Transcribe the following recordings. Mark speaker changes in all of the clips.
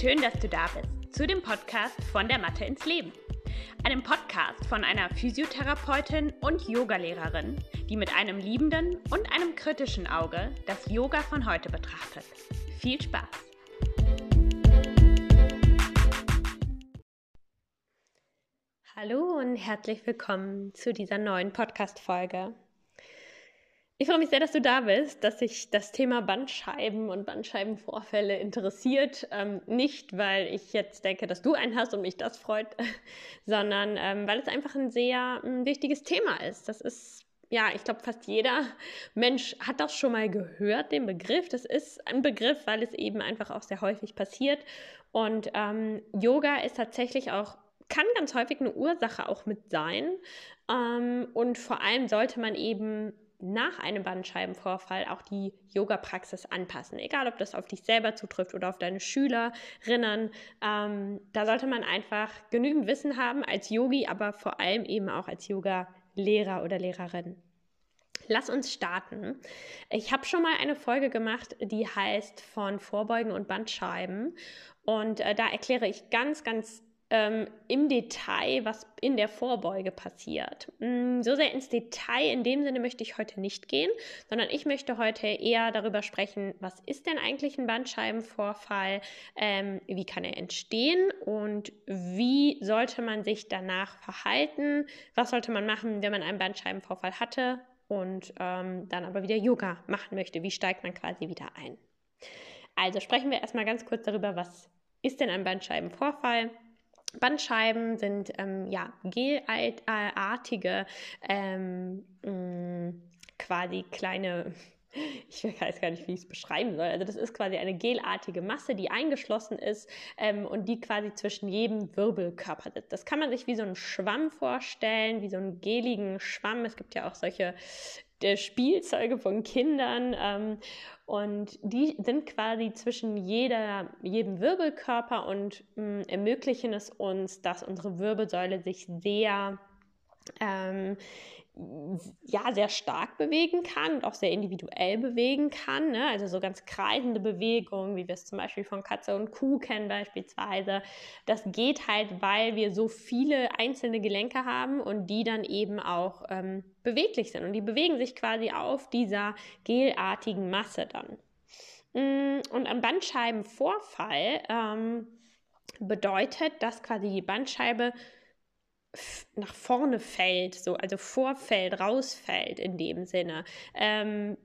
Speaker 1: Schön, dass du da bist zu dem Podcast von der Mathe ins Leben. Einem Podcast von einer Physiotherapeutin und Yogalehrerin, die mit einem liebenden und einem kritischen Auge das Yoga von heute betrachtet. Viel Spaß! Hallo und herzlich willkommen zu dieser neuen Podcast-Folge. Ich freue mich sehr, dass du da bist, dass sich das Thema Bandscheiben und Bandscheibenvorfälle interessiert. Ähm, nicht, weil ich jetzt denke, dass du einen hast und mich das freut, sondern ähm, weil es einfach ein sehr ein wichtiges Thema ist. Das ist, ja, ich glaube, fast jeder Mensch hat das schon mal gehört, den Begriff. Das ist ein Begriff, weil es eben einfach auch sehr häufig passiert. Und ähm, Yoga ist tatsächlich auch kann ganz häufig eine Ursache auch mit sein. Ähm, und vor allem sollte man eben nach einem Bandscheibenvorfall auch die Yoga-Praxis anpassen. Egal, ob das auf dich selber zutrifft oder auf deine Schülerinnen. Ähm, da sollte man einfach genügend Wissen haben als Yogi, aber vor allem eben auch als Yoga-Lehrer oder Lehrerin. Lass uns starten. Ich habe schon mal eine Folge gemacht, die heißt von Vorbeugen und Bandscheiben. Und äh, da erkläre ich ganz, ganz ähm, im Detail, was in der Vorbeuge passiert. Mm, so sehr ins Detail in dem Sinne möchte ich heute nicht gehen, sondern ich möchte heute eher darüber sprechen, was ist denn eigentlich ein Bandscheibenvorfall, ähm, wie kann er entstehen und wie sollte man sich danach verhalten, was sollte man machen, wenn man einen Bandscheibenvorfall hatte und ähm, dann aber wieder Yoga machen möchte, wie steigt man quasi wieder ein. Also sprechen wir erstmal ganz kurz darüber, was ist denn ein Bandscheibenvorfall? Bandscheiben sind ähm, ja gelartige, ähm, mh, quasi kleine, ich weiß gar nicht, wie ich es beschreiben soll. Also das ist quasi eine gelartige Masse, die eingeschlossen ist ähm, und die quasi zwischen jedem Wirbelkörper sitzt. Das kann man sich wie so einen Schwamm vorstellen, wie so einen geligen Schwamm. Es gibt ja auch solche der Spielzeuge von Kindern. Ähm, und die sind quasi zwischen jeder, jedem Wirbelkörper und mh, mm, ermöglichen es uns, dass unsere Wirbelsäule sich sehr ähm, ja, sehr stark bewegen kann und auch sehr individuell bewegen kann. Ne? Also so ganz kreisende Bewegungen, wie wir es zum Beispiel von Katze und Kuh kennen beispielsweise. Das geht halt, weil wir so viele einzelne Gelenke haben und die dann eben auch ähm, beweglich sind. Und die bewegen sich quasi auf dieser gelartigen Masse dann. Mm, und ein Bandscheibenvorfall ähm, bedeutet, dass quasi die Bandscheibe nach vorne fällt, so, also vorfällt, rausfällt in dem Sinne. Ähm,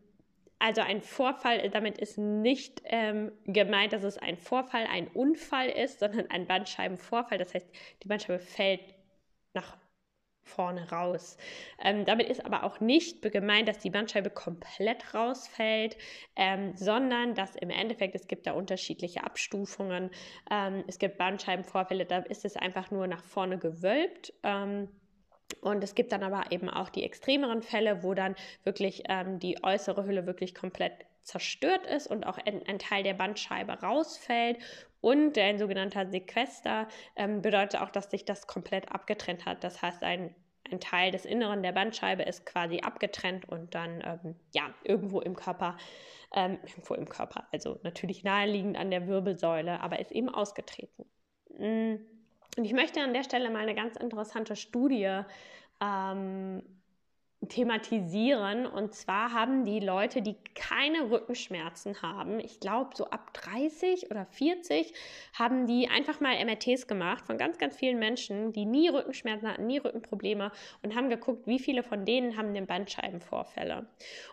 Speaker 1: also ein Vorfall, damit ist nicht ähm, gemeint, dass es ein Vorfall, ein Unfall ist, sondern ein Bandscheibenvorfall. Das heißt, die Bandscheibe fällt nach vorne raus. Ähm, damit ist aber auch nicht gemeint, dass die Bandscheibe komplett rausfällt, ähm, sondern dass im Endeffekt, es gibt da unterschiedliche Abstufungen. Ähm, es gibt Bandscheibenvorfälle, da ist es einfach nur nach vorne gewölbt. Ähm, und es gibt dann aber eben auch die extremeren Fälle, wo dann wirklich ähm, die äußere Hülle wirklich komplett zerstört ist und auch ein, ein Teil der Bandscheibe rausfällt. Und ein sogenannter Sequester ähm, bedeutet auch, dass sich das komplett abgetrennt hat. Das heißt, ein, ein Teil des Inneren der Bandscheibe ist quasi abgetrennt und dann ähm, ja irgendwo im Körper, ähm, irgendwo im Körper, also natürlich naheliegend an der Wirbelsäule, aber ist eben ausgetreten. Mm. Und ich möchte an der Stelle mal eine ganz interessante Studie ähm, thematisieren. Und zwar haben die Leute, die keine Rückenschmerzen haben, ich glaube so ab 30 oder 40, haben die einfach mal MRTs gemacht von ganz, ganz vielen Menschen, die nie Rückenschmerzen hatten, nie Rückenprobleme und haben geguckt, wie viele von denen haben den Bandscheibenvorfälle.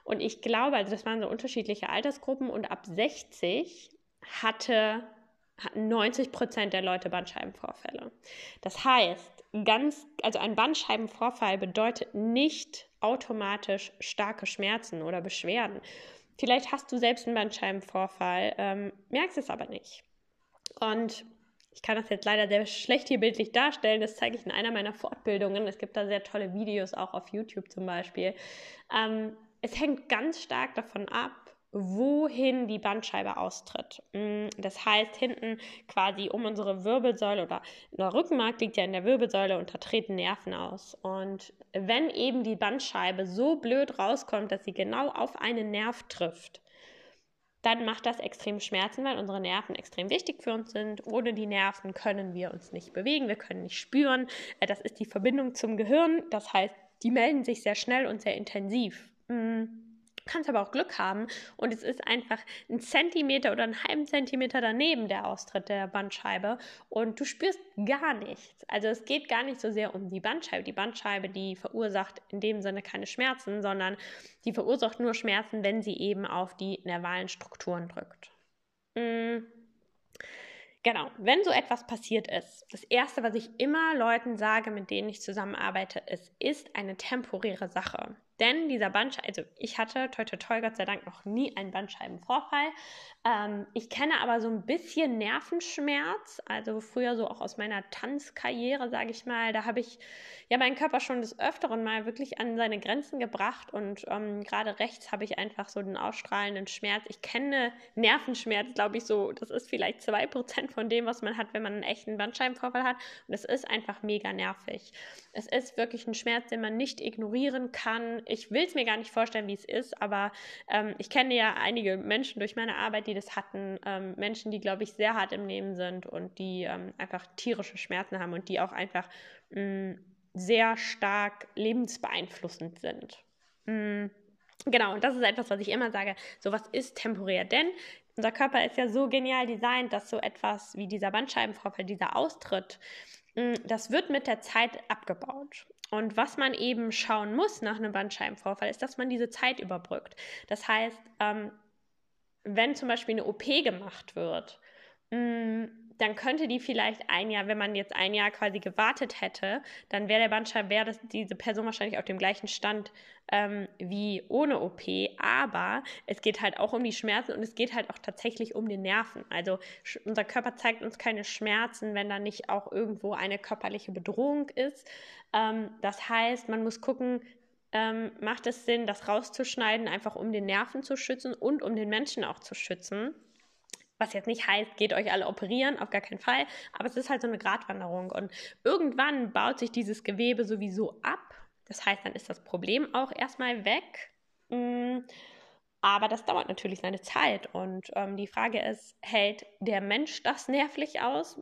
Speaker 1: Und ich glaube, also das waren so unterschiedliche Altersgruppen und ab 60 hatte hatten 90 Prozent der Leute Bandscheibenvorfälle. Das heißt, ganz, also ein Bandscheibenvorfall bedeutet nicht automatisch starke Schmerzen oder Beschwerden. Vielleicht hast du selbst einen Bandscheibenvorfall, ähm, merkst es aber nicht. Und ich kann das jetzt leider sehr schlecht hier bildlich darstellen. Das zeige ich in einer meiner Fortbildungen. Es gibt da sehr tolle Videos, auch auf YouTube zum Beispiel. Ähm, es hängt ganz stark davon ab, wohin die Bandscheibe austritt. Mm, das heißt, hinten quasi um unsere Wirbelsäule oder der Rückenmark liegt ja in der Wirbelsäule und da treten Nerven aus. Und wenn eben die Bandscheibe so blöd rauskommt, dass sie genau auf einen Nerv trifft, dann macht das extrem Schmerzen, weil unsere Nerven extrem wichtig für uns sind. Ohne die Nerven können wir uns nicht bewegen, wir können nicht spüren. Äh, das ist die Verbindung zum Gehirn. Das heißt, die melden sich sehr schnell und sehr intensiv. Mhm kannst aber auch Glück haben und es ist einfach ein Zentimeter oder einen halben Zentimeter daneben der Austritt der Bandscheibe und du spürst gar nichts. Also es geht gar nicht so sehr um die Bandscheibe. Die Bandscheibe, die verursacht in dem Sinne keine Schmerzen, sondern die verursacht nur Schmerzen, wenn sie eben auf die nervalen Strukturen drückt. Mhm. Genau, wenn so etwas passiert ist, das Erste, was ich immer Leuten sage, mit denen ich zusammenarbeite, es ist eine temporäre Sache. Denn dieser Bandscheiben, also ich hatte, toi toi toi, Gott sei Dank, noch nie einen Bandscheibenvorfall. Ähm, ich kenne aber so ein bisschen Nervenschmerz, also früher so auch aus meiner Tanzkarriere, sage ich mal. Da habe ich ja meinen Körper schon des Öfteren mal wirklich an seine Grenzen gebracht und ähm, gerade rechts habe ich einfach so den ausstrahlenden Schmerz. Ich kenne Nervenschmerz, glaube ich, so, das ist vielleicht zwei Prozent von dem, was man hat, wenn man einen echten Bandscheibenvorfall hat. Und es ist einfach mega nervig. Es ist wirklich ein Schmerz, den man nicht ignorieren kann ich will es mir gar nicht vorstellen, wie es ist, aber ähm, ich kenne ja einige Menschen durch meine Arbeit, die das hatten. Ähm, Menschen, die, glaube ich, sehr hart im Leben sind und die ähm, einfach tierische Schmerzen haben und die auch einfach mh, mm, sehr stark lebensbeeinflussend sind. Mh, mm, genau, und das ist etwas, was ich immer sage. Sowas ist temporär, denn unser Körper ist ja so genial designt, dass so etwas wie dieser Bandscheibenvorfall, dieser Austritt, das wird mit der Zeit abgebaut. Und was man eben schauen muss nach einem Bandscheibenvorfall, ist, dass man diese Zeit überbrückt. Das heißt, ähm, wenn zum Beispiel eine OP gemacht wird, mm, dann könnte die vielleicht ein Jahr, wenn man jetzt ein Jahr quasi gewartet hätte, dann wäre der Bandscheiben, wäre diese Person wahrscheinlich auf dem gleichen Stand ähm, wie ohne OP. Aber es geht halt auch um die Schmerzen und es geht halt auch tatsächlich um die Nerven. Also unser Körper zeigt uns keine Schmerzen, wenn da nicht auch irgendwo eine körperliche Bedrohung ist. Ähm, das heißt, man muss gucken, ähm, macht es Sinn, das rauszuschneiden, einfach um den Nerven zu schützen und um den Menschen auch zu schützen. Was jetzt nicht heißt, geht euch alle operieren, auf gar keinen Fall. Aber es ist halt so eine Gratwanderung. Und irgendwann baut sich dieses Gewebe sowieso ab. Das heißt, dann ist das Problem auch erstmal weg. Mm, aber das dauert natürlich seine Zeit. Und ähm, die Frage ist, hält der Mensch das nervlich aus?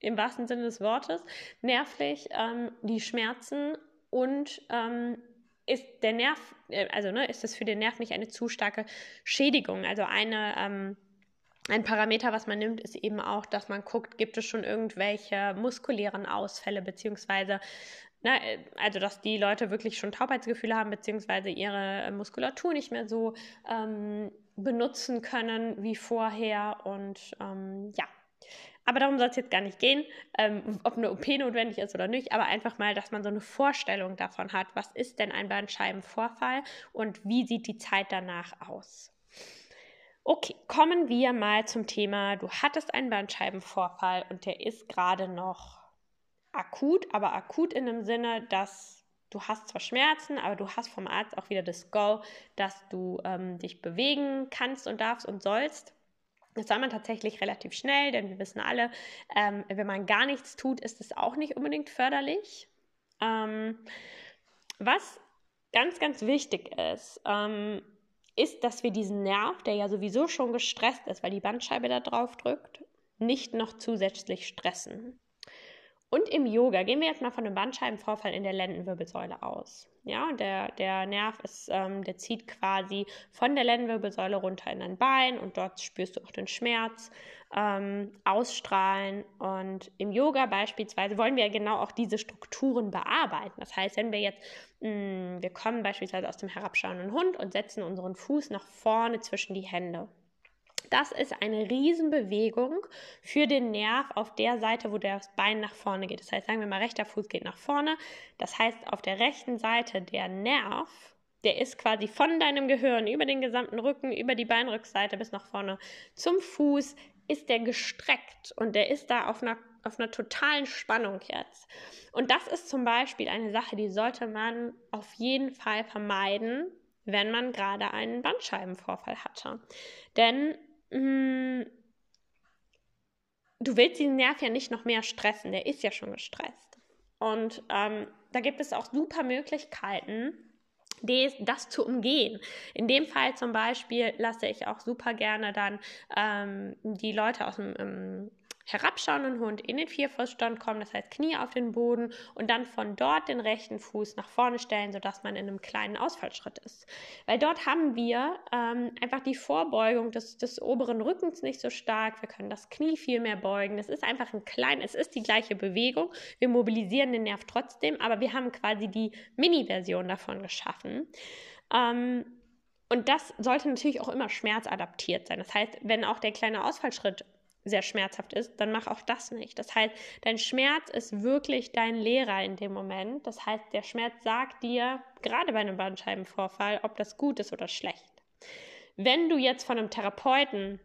Speaker 1: Im wahrsten Sinne des Wortes. Nervlich ähm, die Schmerzen und ähm, ist der Nerv, äh, also ne, ist das für den Nerv nicht eine zu starke Schädigung? Also eine ähm, ein Parameter, was man nimmt, ist eben auch, dass man guckt, gibt es schon irgendwelche muskulären Ausfälle, beziehungsweise, na, ne, also dass die Leute wirklich schon Taubheitsgefühle haben, beziehungsweise ihre Muskulatur nicht mehr so ähm, benutzen können wie vorher. Und ähm, ja, aber darum soll es jetzt gar nicht gehen, ähm, ob eine OP notwendig ist oder nicht, aber einfach mal, dass man so eine Vorstellung davon hat, was ist denn ein Bandscheibenvorfall und wie sieht die Zeit danach aus. Okay, kommen wir mal zum Thema, du hattest einen Bandscheibenvorfall und der ist gerade noch akut, aber akut in dem Sinne, dass du hast zwar Schmerzen, aber du hast vom Arzt auch wieder das Go, dass du ähm, dich bewegen kannst und darfst und sollst. Das soll man tatsächlich relativ schnell, denn wir wissen alle, ähm, wenn man gar nichts tut, ist es auch nicht unbedingt förderlich. Ähm, was ganz, ganz wichtig ist, ähm, ist, dass wir diesen Nerv, der ja sowieso schon gestresst ist, weil die Bandscheibe da drauf drückt, nicht noch zusätzlich stressen. Und im Yoga gehen wir jetzt mal von einem Bandscheibenvorfall in der Lendenwirbelsäule aus. Ja, der, der Nerv ist, ähm, der zieht quasi von der Lendenwirbelsäule runter in dein Bein und dort spürst du auch den Schmerz ähm, ausstrahlen. Und im Yoga beispielsweise wollen wir genau auch diese Strukturen bearbeiten. Das heißt, wenn wir jetzt, mh, mm, wir kommen beispielsweise aus dem herabschauenden Hund und setzen unseren Fuß nach vorne zwischen die Hände. Das ist eine Riesenbewegung für den Nerv auf der Seite, wo das Bein nach vorne geht. Das heißt, sagen wir mal, rechter Fuß geht nach vorne. Das heißt, auf der rechten Seite der Nerv, der ist quasi von deinem Gehirn über den gesamten Rücken, über die Beinrückseite bis nach vorne zum Fuß, ist der gestreckt und der ist da auf einer, auf einer totalen Spannung jetzt. Und das ist zum Beispiel eine Sache, die sollte man auf jeden Fall vermeiden, wenn man gerade einen Bandscheibenvorfall hatte. Denn mm, du willst diesen Nerv ja nicht noch mehr stressen, der ist ja schon gestresst. Und ähm, da gibt es auch super Möglichkeiten, das zu umgehen. In dem Fall zum Beispiel lasse ich auch super gerne dann ähm, die Leute aus dem herabschauenden Hund in den Vierfußstand kommen, das heißt Knie auf den Boden und dann von dort den rechten Fuß nach vorne stellen, sodass man in einem kleinen Ausfallschritt ist. Weil dort haben wir ähm, einfach die Vorbeugung des, des oberen Rückens nicht so stark, wir können das Knie viel mehr beugen. Es ist einfach ein klein, es ist die gleiche Bewegung, wir mobilisieren den Nerv trotzdem, aber wir haben quasi die Mini-Version davon geschaffen. Ähm, und das sollte natürlich auch immer schmerzadaptiert sein. Das heißt, wenn auch der kleine Ausfallschritt sehr schmerzhaft ist, dann mach auch das nicht. Das heißt, dein Schmerz ist wirklich dein Lehrer in dem Moment. Das heißt, der Schmerz sagt dir, gerade bei einem Bandscheibenvorfall, ob das gut ist oder schlecht. Wenn du jetzt von einem Therapeuten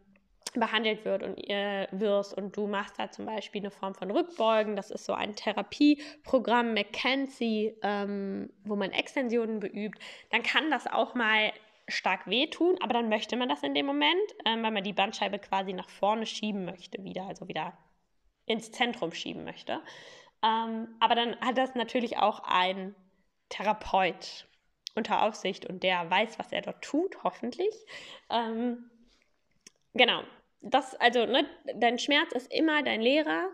Speaker 1: behandelt wird und ihr wirst und du machst da zum Beispiel eine Form von Rückbeugen, das ist so ein Therapieprogramm McKenzie, ähm, wo man Extensionen beübt, dann kann das auch mal stark wehtun, aber dann möchte man das in dem Moment, ähm, weil man die Bandscheibe quasi nach vorne schieben möchte, wieder, also wieder ins Zentrum schieben möchte. Ähm, aber dann hat das natürlich auch ein Therapeut unter Aufsicht und der weiß, was er dort tut, hoffentlich. Ähm, genau. Das, also, ne, dein Schmerz ist immer dein Lehrer.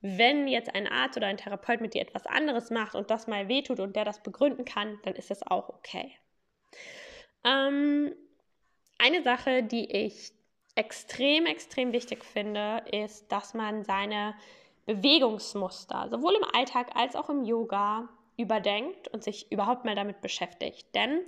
Speaker 1: Wenn jetzt ein Arzt oder ein Therapeut mit dir etwas anderes macht und das mal wehtut und der das begründen kann, dann ist das auch okay. Ähm, eine Sache, die ich extrem, extrem wichtig finde, ist, dass man seine Bewegungsmuster sowohl im Alltag als auch im Yoga überdenkt und sich überhaupt mal damit beschäftigt. Denn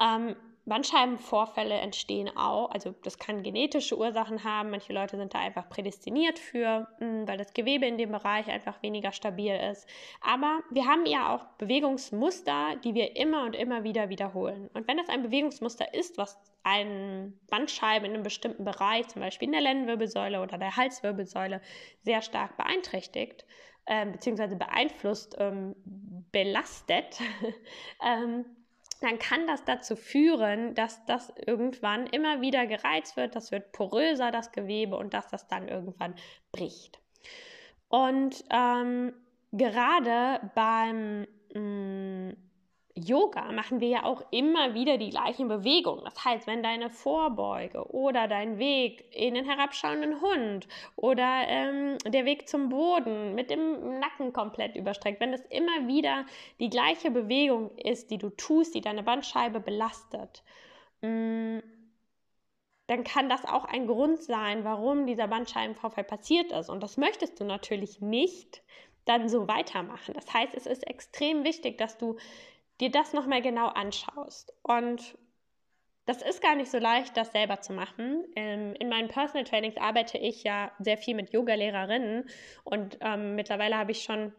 Speaker 1: ähm, Bandscheibenvorfälle entstehen auch, also das kann genetische Ursachen haben. Manche Leute sind da einfach prädestiniert für, hm, weil das Gewebe in dem Bereich einfach weniger stabil ist. Aber wir haben ja auch Bewegungsmuster, die wir immer und immer wieder wiederholen. Und wenn das ein Bewegungsmuster ist, was einen Bandscheiben in einem bestimmten Bereich, zum Beispiel in der Lendenwirbelsäule oder der Halswirbelsäule, sehr stark beeinträchtigt, äh, beziehungsweise beeinflusst, ähm, belastet, ähm, dann kann das dazu führen, dass das irgendwann immer wieder gereizt wird, das wird poröser, das Gewebe, und dass das dann irgendwann bricht. Und ähm, gerade beim mh, mm, Yoga machen wir ja auch immer wieder die gleichen Bewegungen. Das heißt, wenn deine Vorbeuge oder dein Weg in den herabschauenden Hund oder ähm, der Weg zum Boden mit dem Nacken komplett überstreckt, wenn das immer wieder die gleiche Bewegung ist, die du tust, die deine Bandscheibe belastet, mh, mm, dann kann das auch ein Grund sein, warum dieser Bandscheibenvorfall passiert ist. Und das möchtest du natürlich nicht dann so weitermachen. Das heißt, es ist extrem wichtig, dass du dir das nochmal genau anschaust. Und das ist gar nicht so leicht, das selber zu machen. Ähm, in meinen Personal Trainings arbeite ich ja sehr viel mit Yoga-Lehrerinnen und ähm, mittlerweile habe ich schon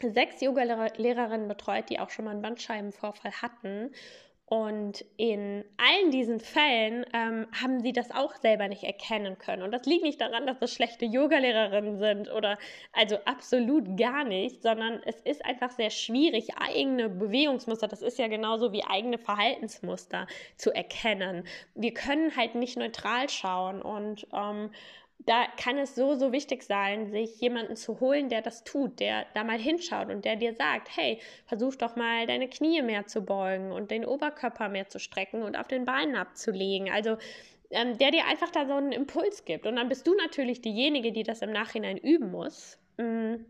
Speaker 1: sechs Yoga-Lehrerinnen betreut, die auch schon mal einen Bandscheibenvorfall hatten. Und in allen diesen Fällen ähm, haben sie das auch selber nicht erkennen können. Und das liegt nicht daran, dass das schlechte Yogalehrerinnen sind oder also absolut gar nicht, sondern es ist einfach sehr schwierig, eigene Bewegungsmuster, das ist ja genauso wie eigene Verhaltensmuster zu erkennen. Wir können halt nicht neutral schauen und ähm, da kann es so, so wichtig sein, sich jemanden zu holen, der das tut, der da mal hinschaut und der dir sagt, hey, versuch doch mal deine Knie mehr zu beugen und den Oberkörper mehr zu strecken und auf den Beinen abzulegen. Also ähm, der dir einfach da so einen Impuls gibt. Und dann bist du natürlich diejenige, die das im Nachhinein üben muss. Mhm.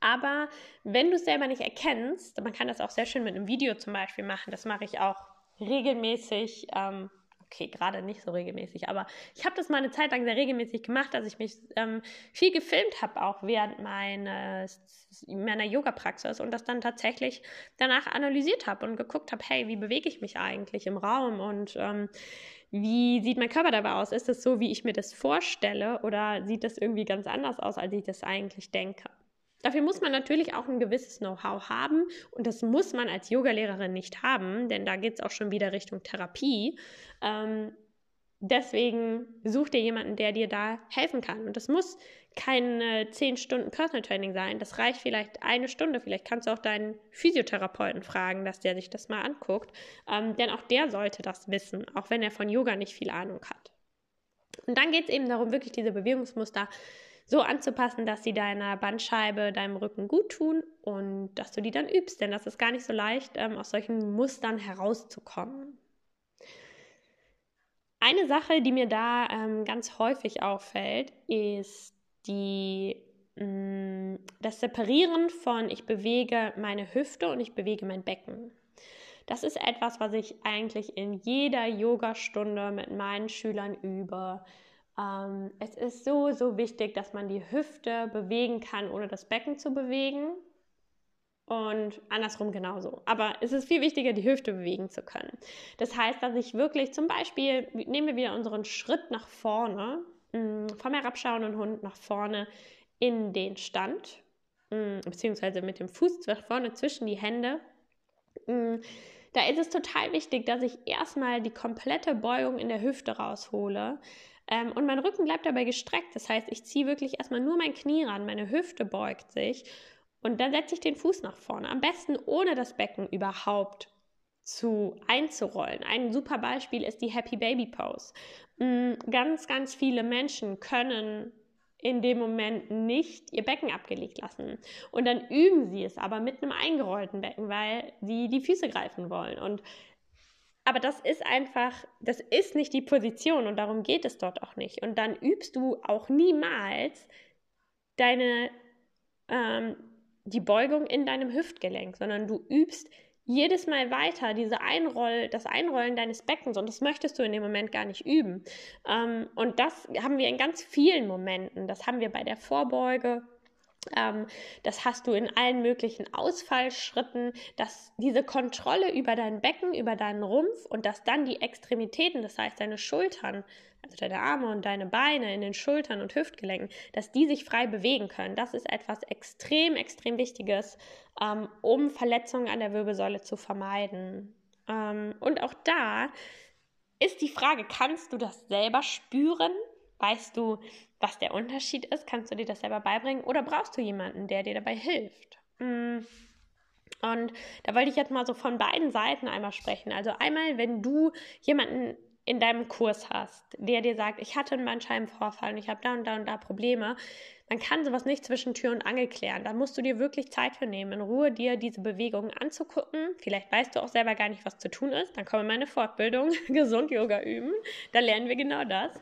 Speaker 1: Aber wenn du es selber nicht erkennst, man kann das auch sehr schön mit einem Video zum Beispiel machen, das mache ich auch regelmäßig. Ähm, okay, gerade nicht so regelmäßig, aber ich habe das mal eine Zeit lang sehr regelmäßig gemacht, dass ich mich ähm, viel gefilmt habe, auch während meines, meiner Yoga-Praxis und das dann tatsächlich danach analysiert habe und geguckt habe, hey, wie bewege ich mich eigentlich im Raum und ähm, wie sieht mein Körper dabei aus? Ist es so, wie ich mir das vorstelle oder sieht das irgendwie ganz anders aus, als ich das eigentlich denke? Dafür muss man natürlich auch ein gewisses Know-how haben und das muss man als Yogalehrerin nicht haben, denn da geht es auch schon wieder Richtung Therapie. Ähm, deswegen such dir jemanden, der dir da helfen kann. Und das muss keine 10 Stunden Personal Training sein. Das reicht vielleicht eine Stunde. Vielleicht kannst du auch deinen Physiotherapeuten fragen, dass der sich das mal anguckt. Ähm, denn auch der sollte das wissen, auch wenn er von Yoga nicht viel Ahnung hat. Und dann geht es eben darum, wirklich diese Bewegungsmuster so anzupassen, dass sie deiner Bandscheibe, deinem Rücken gut tun und dass du die dann übst. Denn das ist gar nicht so leicht, ähm, aus solchen Mustern herauszukommen. Eine Sache, die mir da ähm, ganz häufig auffällt, ist die, mh, mm, das Separieren von ich bewege meine Hüfte und ich bewege mein Becken. Das ist etwas, was ich eigentlich in jeder Yogastunde mit meinen Schülern übe. Ähm, es ist so, so wichtig, dass man die Hüfte bewegen kann, ohne das Becken zu bewegen. Und andersrum genauso. Aber es ist viel wichtiger, die Hüfte bewegen zu können. Das heißt, dass ich wirklich zum Beispiel, nehmen wir wieder unseren Schritt nach vorne, mm, vom herabschauenden Hund nach vorne in den Stand, mm, beziehungsweise mit dem Fuß nach vorne zwischen die Hände. Mm, da ist es total wichtig, dass ich erstmal die komplette Beugung in der Hüfte raushole. Ähm, und mein Rücken bleibt dabei gestreckt. Das heißt, ich ziehe wirklich erstmal nur mein Knie ran, meine Hüfte beugt sich und dann setze ich den Fuß nach vorne. Am besten ohne das Becken überhaupt zu einzurollen. Ein super Beispiel ist die Happy Baby Pose. Mm, ganz, ganz viele Menschen können in dem Moment nicht ihr Becken abgelegt lassen. Und dann üben sie es aber mit einem eingerollten Becken, weil sie die Füße greifen wollen. Und aber das ist einfach, das ist nicht die Position und darum geht es dort auch nicht. Und dann übst du auch niemals deine ähm, die Beugung in deinem Hüftgelenk, sondern du übst jedes Mal weiter diese Einroll, das Einrollen deines Beckens und das möchtest du in dem Moment gar nicht üben. Ähm, und das haben wir in ganz vielen Momenten. Das haben wir bei der Vorbeuge, ähm, das hast du in allen möglichen Ausfallschritten, dass diese Kontrolle über dein Becken, über deinen Rumpf und dass dann die Extremitäten, das heißt deine Schultern, also deine Arme und deine Beine in den Schultern und Hüftgelenken, dass die sich frei bewegen können. Das ist etwas extrem, extrem Wichtiges, ähm, um Verletzungen an der Wirbelsäule zu vermeiden. Ähm, und auch da ist die Frage, kannst du das selber spüren? Weißt du, was der Unterschied ist? Kannst du dir das selber beibringen oder brauchst du jemanden, der dir dabei hilft? Mm. Und da wollte ich jetzt mal so von beiden Seiten einmal sprechen. Also einmal, wenn du jemanden in deinem Kurs hast, der dir sagt, ich hatte einen Bandscheibenvorfall und ich habe da und da und da Probleme, man kann sowas nicht zwischen Tür und Angel klären. Da musst du dir wirklich Zeit für nehmen, in Ruhe dir diese Bewegungen anzugucken. Vielleicht weißt du auch selber gar nicht, was zu tun ist. Dann kommen meine Fortbildung, gesund Yoga üben. Da lernen wir genau das.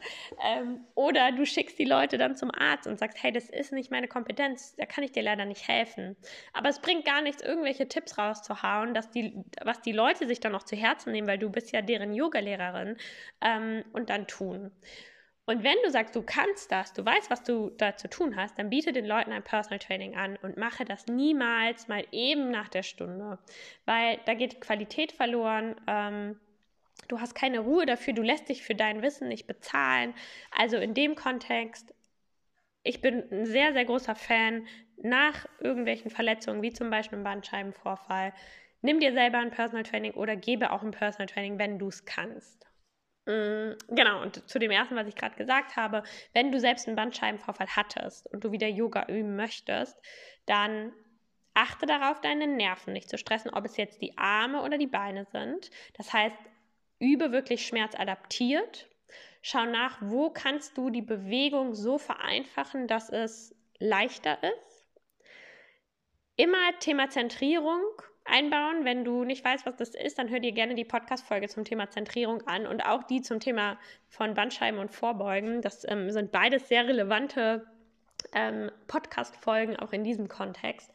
Speaker 1: Ähm, oder du schickst die Leute dann zum Arzt und sagst, hey, das ist nicht meine Kompetenz, da kann ich dir leider nicht helfen. Aber es bringt gar nichts, irgendwelche Tipps rauszuhauen, dass die, was die Leute sich dann noch zu Herzen nehmen, weil du bist ja deren Yogalehrerin ähm, und dann tun. Und wenn du sagst, du kannst das, du weißt, was du da zu tun hast, dann biete den Leuten ein Personal Training an und mache das niemals mal eben nach der Stunde, weil da geht Qualität verloren. Ähm, du hast keine Ruhe dafür, du lässt dich für dein Wissen nicht bezahlen. Also in dem Kontext, ich bin ein sehr, sehr großer Fan nach irgendwelchen Verletzungen, wie zum Beispiel einem Bandscheibenvorfall. Nimm dir selber ein Personal Training oder gebe auch ein Personal Training, wenn du es kannst. Mm, genau, und zu dem ersten, was ich gerade gesagt habe, wenn du selbst einen Bandscheibenvorfall hattest und du wieder Yoga üben möchtest, dann achte darauf, deine Nerven nicht zu stressen, ob es jetzt die Arme oder die Beine sind. Das heißt, übe wirklich schmerzadaptiert. Schau nach, wo kannst du die Bewegung so vereinfachen, dass es leichter ist. Immer Thema Zentrierung einbauen. Wenn du nicht weißt, was das ist, dann hör dir gerne die Podcast-Folge zum Thema Zentrierung an und auch die zum Thema von Bandscheiben und Vorbeugen. Das ähm, sind beides sehr relevante ähm, Podcast-Folgen auch in diesem Kontext.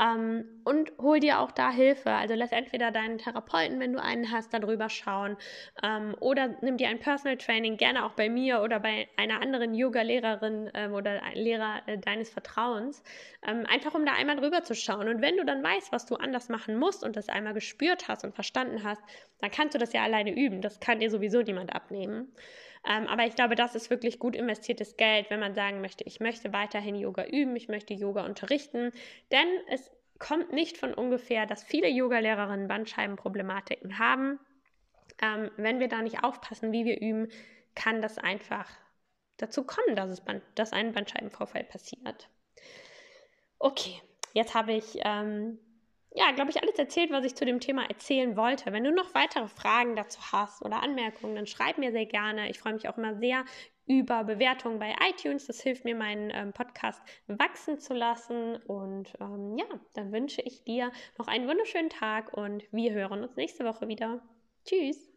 Speaker 1: Ähm, und hol dir auch da Hilfe. Also lass entweder deinen Therapeuten, wenn du einen hast, darüber schauen. Ähm, oder nimm dir ein Personal Training, gerne auch bei mir oder bei einer anderen Yoga-Lehrerin ähm, oder Lehrer äh, deines Vertrauens. Ähm, einfach um da einmal drüber zu schauen. Und wenn du dann weißt, was du anders machen musst und das einmal gespürt hast und verstanden hast, dann kannst du das ja alleine üben. Das kann dir sowieso niemand abnehmen. Ähm, aber ich glaube, das ist wirklich gut investiertes Geld, wenn man sagen möchte, ich möchte weiterhin Yoga üben, ich möchte Yoga unterrichten. Denn es kommt nicht von ungefähr, dass viele Yogalehrerinnen Bandscheibenproblematiken haben. Ähm, wenn wir da nicht aufpassen, wie wir üben, kann das einfach dazu kommen, dass, es Band, dass ein Bandscheibenvorfall passiert. Okay, jetzt habe ich ähm, ja, glaube ich, alles erzählt, was ich zu dem Thema erzählen wollte. Wenn du noch weitere Fragen dazu hast oder Anmerkungen, dann schreib mir sehr gerne. Ich freue mich auch immer sehr über Bewertungen bei iTunes. Das hilft mir, meinen ähm, Podcast wachsen zu lassen. Und ähm, ja, dann wünsche ich dir noch einen wunderschönen Tag und wir hören uns nächste Woche wieder. Tschüss.